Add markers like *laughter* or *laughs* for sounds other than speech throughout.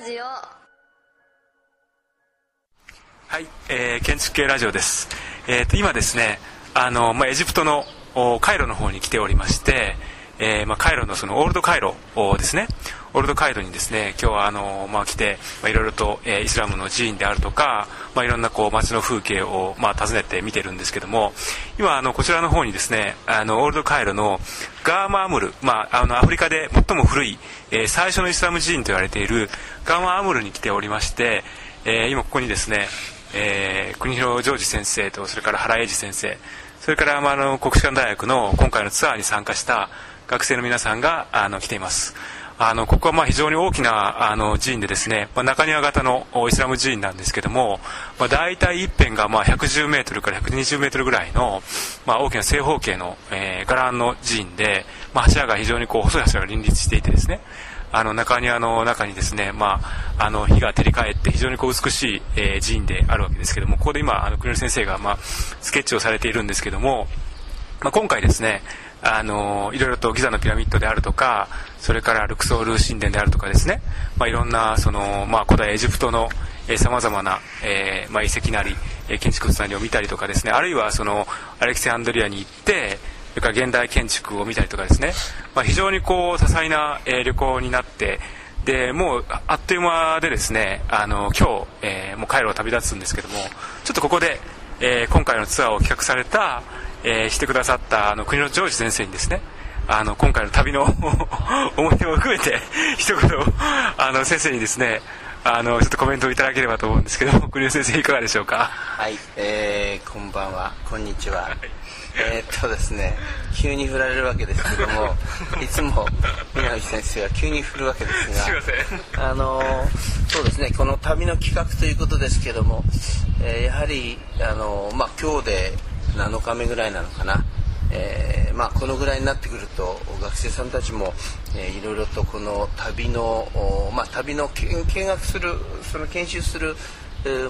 ラジオ。はい、えー、建築系ラジオです、えーと、今ですねあの、まあ、エジプトのカイロの方に来ておりまして、えーまあ、カイロのそのオールドカイロですね。オールドカイロにですね今日はあの、まあ、来て、まあ、いろいろと、えー、イスラムの寺院であるとか、まあ、いろんなこう街の風景を、まあ、訪ねて見てるんですけども今あのこちらの方にですねあのオールドカイロのガーマアムル、まあ、あのアフリカで最も古い、えー、最初のイスラム寺院と言われているガーマアムルに来ておりまして、えー、今ここにですね、えー、国広ジョージ先生とそれから原英二先生それから、まあ、あの国士舘大学の今回のツアーに参加した学生の皆さんがあの来ています。あのここはまあ非常に大きなあの寺院でですね、まあ、中庭型のイスラム寺院なんですけども、まあ、大体一辺がまあ110メートルから120メートルぐらいの、まあ、大きな正方形の、えー、伽藍の寺院で、まあ、柱が非常にこう細い柱が林立していてですねあの中庭の中にですね、まあ、あの火が照り返って非常にこう美しい、えー、寺院であるわけですけどもここで今あの国先生が、まあ、スケッチをされているんですけども、まあ、今回ですねあのいろいろとギザのピラミッドであるとかそれからルクソール神殿であるとかですね、まあ、いろんなその、まあ、古代エジプトのさまざまな、えーまあ、遺跡なり、えー、建築物なりを見たりとかですね。あるいはそのアレキセアンドリアに行ってそれから現代建築を見たりとかですね、まあ、非常にこう多彩な、えー、旅行になってでもうあっという間でですねあの今日、えー、もうカイロを旅立つんですけどもちょっとここで、えー、今回のツアーを企画されたえー、してくださったあの国のジョージ先生にですねあの今回の旅の *laughs* 思い出も含めて *laughs* 一言あの先生にですねあのちょっとコメントをいただければと思うんですけど国吉先生いかがでしょうか？はい、えー、こんばんは。こんにちは、はい、えー、っとですね急に振られるわけですけども *laughs* いつも南先生は急に振るわけですがすいません。あのそうですねこの旅の企画ということですけども、えー、やはりあの、まあ、今日で7日目ぐらいなのかな、えー、まあ、このぐらいになってくると学生さんたちも、えー、いろいろとこの旅の、まあ、旅の見学するその研修する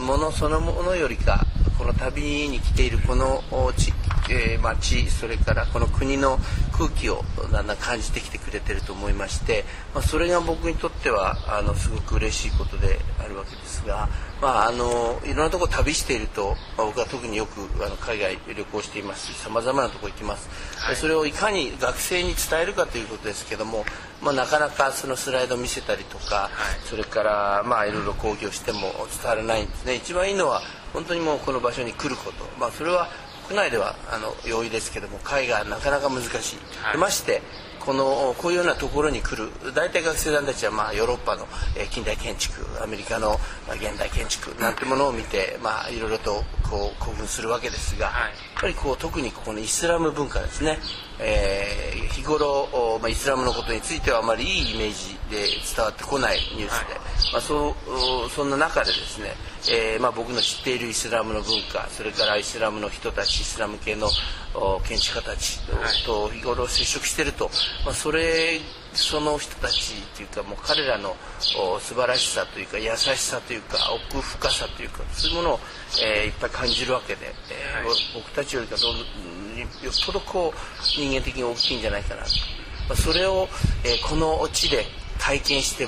ものそのものよりかこの旅に来ているこの地、えー、町それからこの国の空気をだんだん感じてきてくれてると思いまして、まあ、それが僕にとってはあのすごく嬉しいことであるわけですが、まあ、あのいろんなところ旅していると、まあ、僕は特によくあの海外旅行していますしさまざまなところ行きます、はい、それをいかに学生に伝えるかということですけども、まあ、なかなかそのスライド見せたりとか、はい、それからまあいろいろ講義をしても伝わらないんですね。一番いいのは本当にもうこの場所に来ること、まあ、それは国内ではあの容易ですけども海外はなかなか難しい、はい、ましてこのこういうようなところに来る大体学生さんたちはまあヨーロッパの近代建築アメリカの現代建築なんてものを見てまあいろいろとこう興奮するわけですが、やっぱりこう特にここのイスラム文化ですね、えー、日頃、まあ、イスラムのことについてはあまりいいイメージで伝わってこないニュースで、まあ、そうそんな中でですねえーまあ、僕の知っているイスラムの文化それからイスラムの人たちイスラム系の建築家たちと日頃接触していると、まあ、それその人たちというかもう彼らの素晴らしさというか優しさというか奥深さというかそういうものを、えー、いっぱい感じるわけで、えー、はい、僕たちよりかどよっぽどこう人間的に大きいんじゃないかなと、まあ、それを、えー、この地で体験して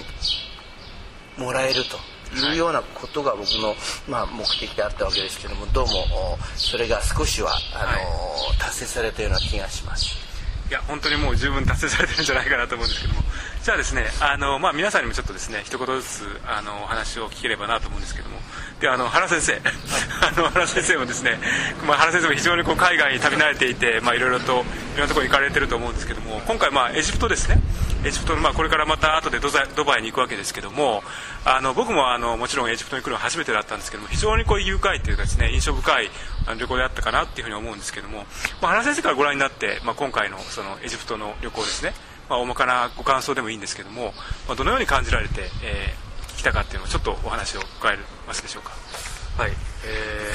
もらえると。いうようなことが僕の、まあ、目的であったわけですけどもどうもそれが少しはあの、達成されたような気がします。いや本当にもう十分達成されてるんじゃないかなと思うんですけども。じゃあですねあの、まあ、皆さんにもちょっとですね一言ずつあのお話を聞ければなと思うんですけども。であの原先生。*laughs* あの原先生もですね、まあ、原先生も非常にこう海外に旅慣れていて、まあ、いろいろといろんなところに行かれてると思うんですけども。今回、まあ、エジプトですねエジプトの、まあ、これからまた後でドドバイに行くわけですけどもあの僕もあのもちろんエジプトに来るのは初めてだったんですけども非常にこう愉快というかですね印象深い旅行であったかなっていうふうに思うんですけども、まあ、原先生からご覧になって、まあ、今回のそのエジプトの旅行ですね、まあ、大まかなご感想でもいいんですけども、まあ、どのように感じられて、えー、聞きたかっていうのをちょっとお話を伺えますでしょうか。はい、え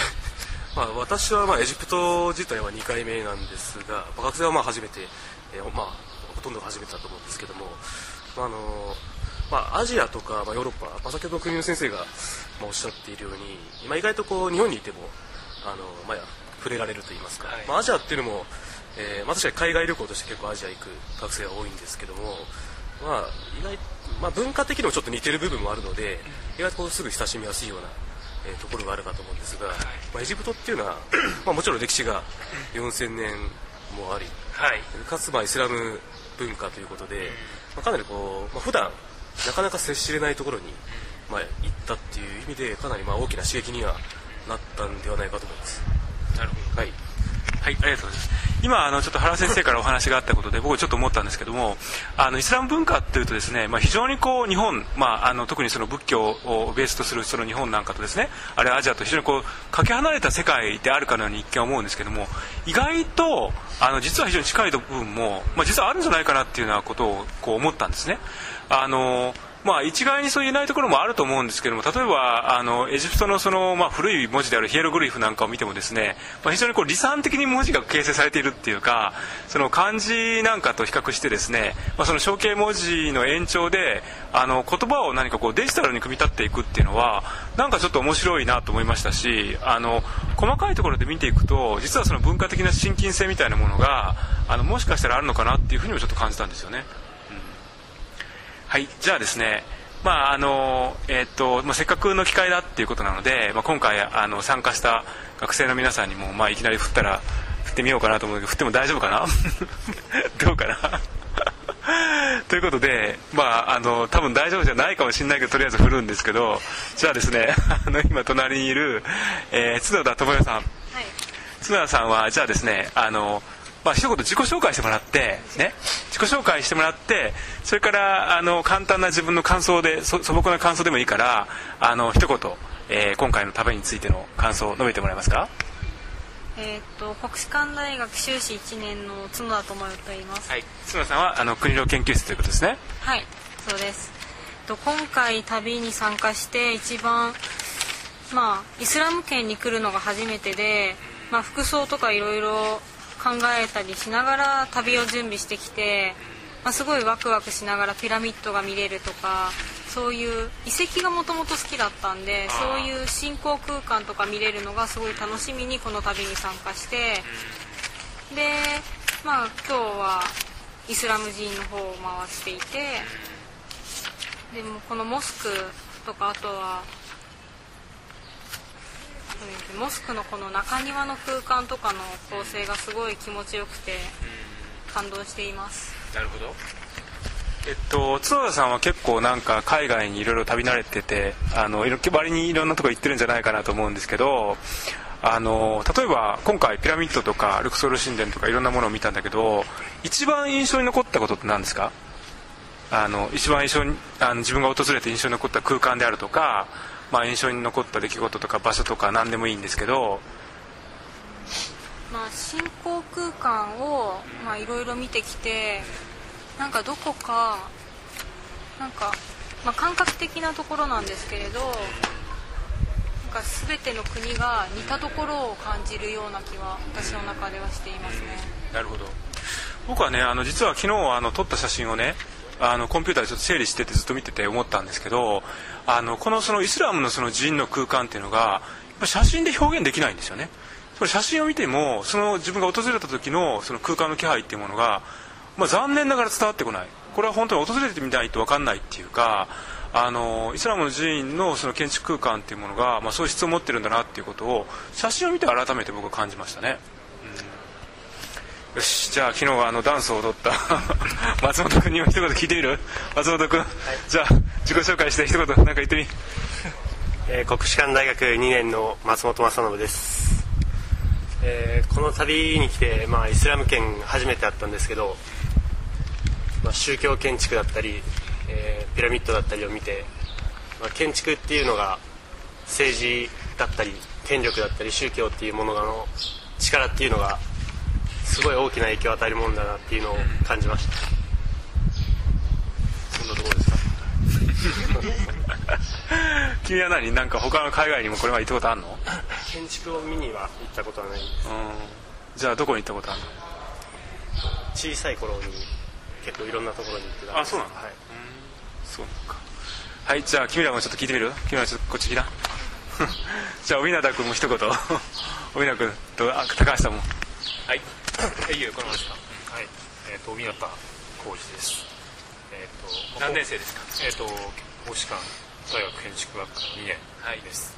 ー *laughs* まあ、私はまあエジプト自体は2回目なんですが、まあ、学生はまあ初めて、えーまあ、ほとんど初めてだと思うんですけども、まああのまあ、アジアとか、まあ、ヨーロッパ、まあ、先ほど国の先生が、まあ、おっしゃっているように、まあ、意外とこう日本にいてもあの、まあ、触れられるといいますか、はい、まあ、アジアっていうのも、えーまあ、確かに海外旅行として結構アジア行く学生が多いんですけども、まあ、意外まあ、文化的にもちょっと似てる部分もあるので意外とこうすぐ親しみやすいような、えーところがあるかと思うんですが、まあ、エジプトっていうのは、まあ、もちろん歴史が4000年もありはい。かつまあイスラム文化ということで、まあ、かなりこう、まあ、普段なかなか接しれないところに、まあ、行ったっていう意味でかなりまあ大きな刺激にはなったんではないかと思います。なるほどはいはい、ありがとうございます。今あのちょっと原先生からお話があったことで僕ちょっと思ったんですけども、あのイスラム文化っていうとですね、まあ、非常にこう日本、まああの特にその仏教をベースとするその日本なんかとですね、あるいはアジアと非常にこうかけ離れた世界であるかのように一見思うんですけども、意外とあの実は非常に近い部分も、まあ、実はあるんじゃないかなっていうようなことをこう思ったんですね。あのまあ、一概にそう言えないところもあると思うんですけども例えばあのエジプトのその、まあ、古い文字であるヒエログリフなんかを見てもですね、まあ、非常にこう理算的に文字が形成されているっていうかその漢字なんかと比較してですね、まあ、その象形文字の延長であの言葉を何かこうデジタルに組み立っていくっていうのはなんかちょっと面白いなと思いましたしあの細かいところで見ていくと実はその文化的な親近性みたいなものがあのもしかしたらあるのかなっていうふうにもちょっと感じたんですよね。はい、じゃあですね、まああのえーっとまあ、せっかくの機会だっていうことなので、まあ、今回あの参加した学生の皆さんにも、まあ、いきなり振ったら振ってみようかなと思うけど振っても大丈夫かな？*laughs* どうかな？*laughs* ということで、まあ、あの多分大丈夫じゃないかもしれないけどとりあえず振るんですけどじゃあですね *laughs* あの今隣にいる、えー角田智代さん。はい。角田さんはじゃあですねあの、まあ一言自己紹介してもらってね。自己紹介してもらってそれからあの簡単な自分の感想でそ素朴な感想でもいいからあの一言、えー今回の旅についての感想を述べてもらえますか？えーっと国士舘大学修士1年の角田智代と言います。はい。角田さんはあの国の研究室ということですね。はい、そうです。と今回旅に参加して一番まあイスラム圏に来るのが初めてで、まあ服装とかいろいろ考えたりしながら旅を準備してきて、まあすごいワクワクしながらピラミッドが見れるとか。そういう遺跡がもともと好きだったんでそういう信仰空間とか見れるのがすごい楽しみにこの旅に参加してでまあ今日はイスラム寺院の方を回っていてでもこのモスクとかあとはそうですねモスクのこの中庭の空間とかの構成がすごい気持ちよくて感動しています。なるほど。えっと、角田さんは結構なんか海外にいろいろ旅慣れててあの割にいろんなとこ行ってるんじゃないかなと思うんですけどあの例えば今回ピラミッドとかルクソール神殿とかいろんなものを見たんだけど一番印象に残ったことって何ですか？あの一番印象にあの自分が訪れて印象に残った空間であるとか、まあ、印象に残った出来事とか場所とか何でもいいんですけど。まあ信仰空間をまあいろいろ見てきてなんかどこかなんか、まあ、感覚的なところなんですけれどなんか全ての国が似たところを感じるような気は私の中ではしていますね。なるほど。僕はねあの実は昨日あの撮った写真をねあのコンピューターでちょっと整理しててずっと見てて思ったんですけどあのこのそのイスラムのその寺院の空間っていうのが写真で表現できないんですよね。これ写真を見てもその自分が訪れた時のその空間の気配っていうものが、まあ、残念ながら伝わってこない。これは本当に訪れてみないと分かんないっていうかあのイスラムの寺院のその建築空間っていうものが、まあ、そういう質を持ってるんだなっていうことを写真を見て改めて僕は感じましたね。よしじゃあ昨日はあのダンスを踊った。*laughs* 松本君にも一言聞いてみる？松本君、じゃあ自己紹介して一言なんか言ってみ。えー国士舘大学2年の松本正信です、えーこの旅に来て、まあ、イスラム圏初めてだったんですけど、まあ、宗教建築だったり、えーピラミッドだったりを見て、まあ、建築っていうのが政治だったり権力だったり宗教っていうものの力っていうのがすごい大きな影響を与えるもんだなっていうのを感じました。そんなところですか？*laughs* 君は何？なんか他の海外にもこれまで行ったことあるの？うん建築を見には行ったことはないです。じゃあどこに行ったことあるの？小さい頃に結構いろんなところに行ってたんです。あそうなの？はい。そうか。はいじゃあ君らもちょっと聞いてみる？君らちょっとこっち来な *laughs* じゃあ小日向君も一言。小日向君とあ高橋さんも。はいいい。よこのままですかはい、えっ、と、湊浩二です。えーと何年生ですか？えーと国士舘大学建築学科2年です、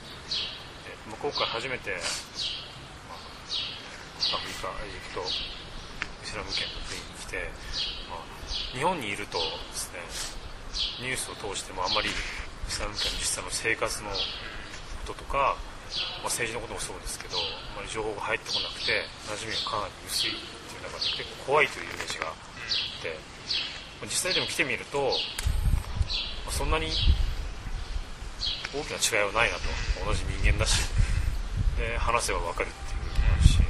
えーまあ今回初めて、まあ、アフリカエジプトイスラム圏の国に来て、まあ、日本にいるとですねニュースを通してもあんまりイスラム圏の実際の生活のこととか、まあ、政治のこともそうですけどあまり情報が入ってこなくて馴染みがかなり薄いっていう中で結構怖いというイメージがあって、まあ実際でも来てみると、まあそんなに大きな違いはないなと。同じ人間だしで話せば分かるっていう部分もあるし、え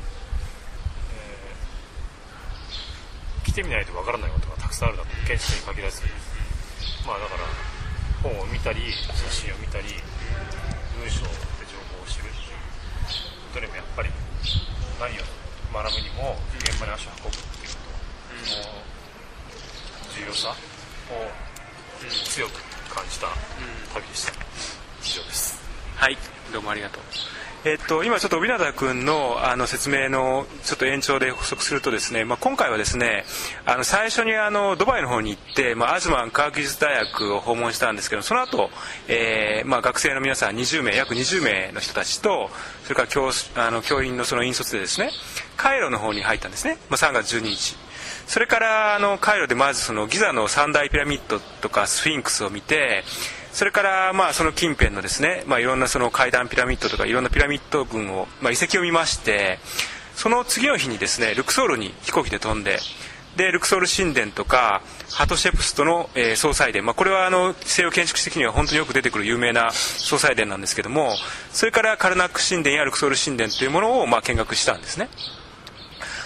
ー来てみないと分からないことがたくさんあるなと建築に限らず。まあだから本を見たり写真を見たり文章をどれもやっぱり何を学ぶにも現場に足を運ぶっていうことの重要さを強く感じた旅でした。以上です。はい。どうもありがとう。えっと、今ちょっと帯名君のあの説明のちょっと延長で補足するとですね、まあ、今回はですねあの最初にあのドバイの方に行って、まあ、アズマン科学技術大学を訪問したんですけどその後、えーまあ学生の皆さん20名約20名の人たちとそれから教あの教員のその引率でですねカイロの方に入ったんですね、まあ、3月12日。それからあのカイロでまずそのギザの三大ピラミッドとかスフィンクスを見てそれからまあその近辺のですね、まあ、いろんなその階段ピラミッドとかいろんなピラミッド群を、まあ、遺跡を見ましてその次の日にですねルクソールに飛行機で飛んででルクソール神殿とかハトシェプストの、えー総裁殿、まあ、これはあの西洋建築史的には本当によく出てくる有名な総裁殿なんですけどもそれからカルナック神殿やルクソール神殿というものをまあ見学したんですね。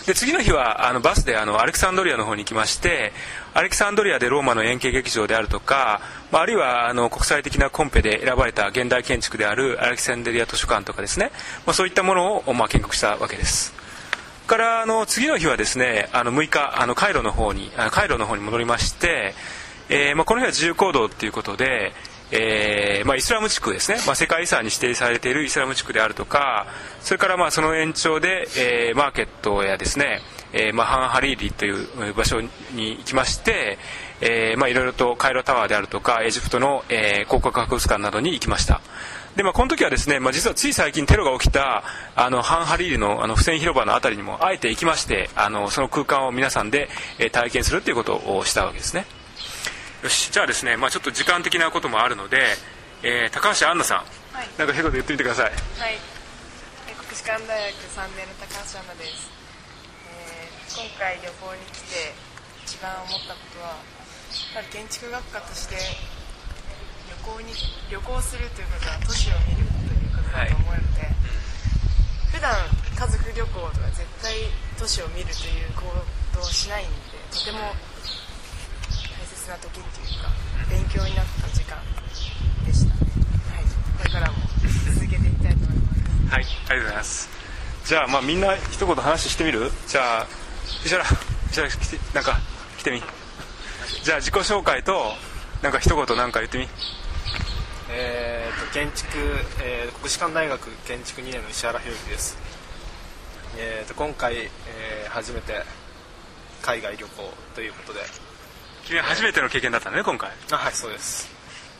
で次の日はあのバスであのアレクサンドリアの方に行きましてアレキサンドリアでローマの円形劇場であるとか、まあ、あるいはあの国際的なコンペで選ばれた現代建築であるアレキサンドリア図書館とかですね、まあ、そういったものをまあ見学したわけです。からあの次の日はですねあの6日あのカイロの方にあカイロの方に戻りまして、えーまあ、この日は自由行動ということで、えーまあ、イスラム地区ですね、まあ、世界遺産に指定されているイスラム地区であるとかそれからまあその延長で、えーマーケットやですね、えーまあ、ハンハリーリという場所に行きまして、えーまあ、いろいろとカイロタワーであるとかエジプトの、えー、考古博物館などに行きました。で、まあ、この時はですね、まあ、実はつい最近テロが起きたあのハンハリーリのあの付箋広場のあたりにもあえて行きましてあのその空間を皆さんで、えー体験するということをしたわけですね。よし。じゃあですね、まあ、ちょっと時間的なこともあるので、えー高橋杏奈さん、はい。なんか一言言ってみてください。はい、えー国士舘大学3年の高橋アンナです、えー今回旅行に来て一番思ったことはやっぱり建築学科として旅行に旅行するということは都市を見るということだと思うので、普段家族旅行とか絶対都市を見るという行動をしないんでとても大切な時っていうか勉強になった時間でした、はい、これからも続けていきたいと思います。はいありがとうございます。じゃあまあみんな一言話してみる？じゃあ石原石原来てなんか来てみ。じゃあ自己紹介となんか一言なんか言ってみ。えーと建築、えー国士舘大学建築2年の石原宏之です、えーと今回、えー初めて海外旅行ということで。君は初めての経験だったのね今回。あはいそうです。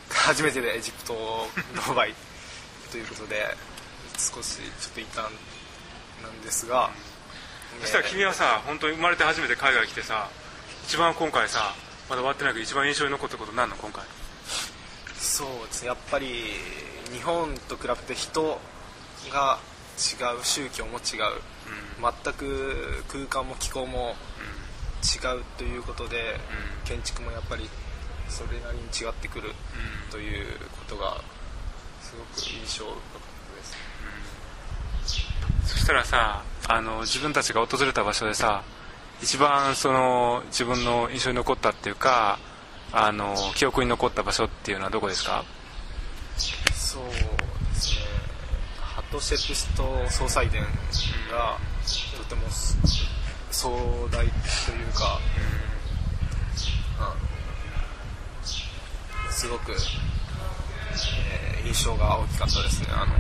初めてでエジプトドバイということで少しちょっと異端なんですが、そしたら君はさ本当に生まれて初めて海外来てさ一番今回さまだ終わってないけど一番印象に残ったこと何の今回？そうですね。やっぱり日本と比べて人が違う宗教も違う、全く空間も気候も違うということで、建築もやっぱりそれなりに違ってくるということがすごく印象深そしたらさあの自分たちが訪れた場所でさ一番その自分の印象に残ったっていうかあの記憶に残った場所っていうのはどこですか？そうですね。ハトシェプスト総裁殿がとても壮大というか、うん。すごく、えー印象が大きかったですね。あの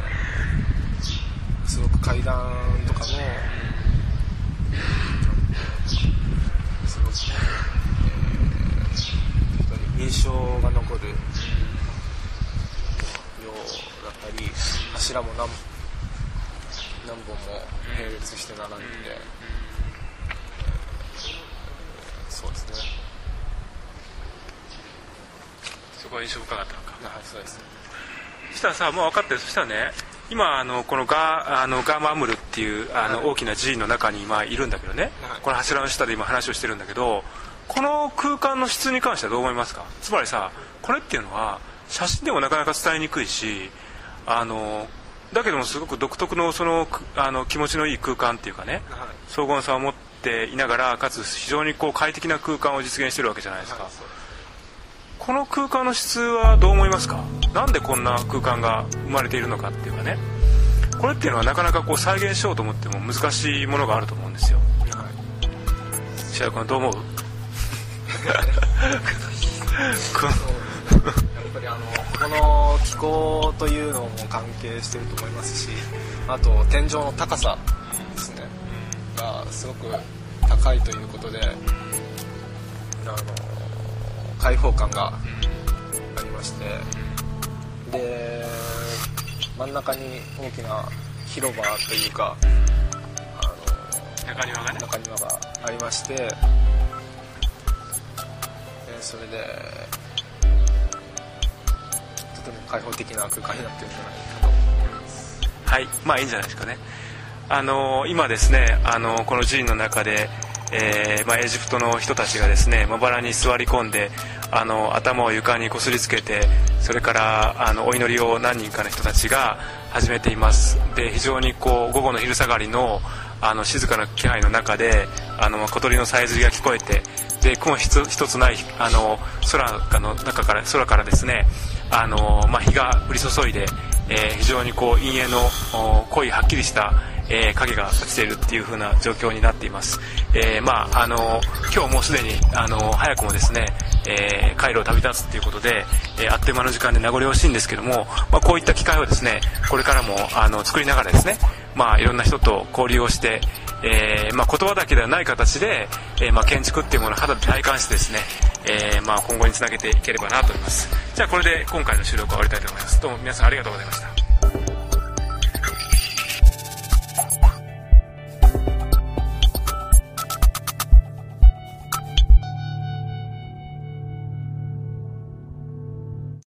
すごく階段とかも、すごく、えー人印象が残るようだったり柱も何何本も並列して並んでて、そうですね。そこは印象深かったのか。はいそうですね。そしたらさもう分かってる。そしたらね今あのこのガあのガーマアムルっていうあの大きな寺院の中に今いるんだけどね、はい。この柱の下で今話をしてるんだけどこの空間の質に関してはどう思いますか？つまりさこれっていうのは写真でもなかなか伝えにくいしあのだけどもすごく独特のそのくあの気持ちのいい空間っていうかねはい。荘厳さを持っていながらかつ非常にこう快適な空間を実現してるわけじゃないですか、はいす。この空間の質はどう思いますか？なんでこんな空間が生まれているのかっていうかね。これっていうのはなかなかこう再現しようと思っても難しいものがあると思うんですよ。はい白井君どう思う？やっぱりあのこの気候というのも関係してると思いますしあと天井の高さですね。がすごく高いということであの開放感がありましてで真ん中に大きな広場というかあの中庭がね。中庭がありましてでそれでとても開放的な空間になってるんじゃないかと思います。はい。まあいいんじゃないですかね。あの今ですねあのこの寺院の中で、えーまあ、エジプトの人たちがですねまばらに座り込んであの頭を床にこすりつけてそれからあのお祈りを何人かの人たちが始めています。で非常にこう午後の昼下がりのあの静かな気配の中であの小鳥のさえずりが聞こえてで雲一つ一つないあの空の中から空からですねあの、まあ、日が降り注いで、えー非常にこう陰影の濃いはっきりした、えー影が落ちているっていう風な状況になっています、えーまああの今日もうすでにあの早くもですね、えー、カイロを旅立つっていうことで、えーあっという間の時間で名残惜しいんですけども、まあ、こういった機会をですねこれからもあの作りながらですね、まあ、いろんな人と交流をして、えーまあ、言葉だけではない形で、えーまあ、建築っていうものを肌で体感してですね、えーまあ、今後につなげていければなと思います。じゃあこれで今回の収録を終わりたいと思います。どうも皆さんありがとうございました。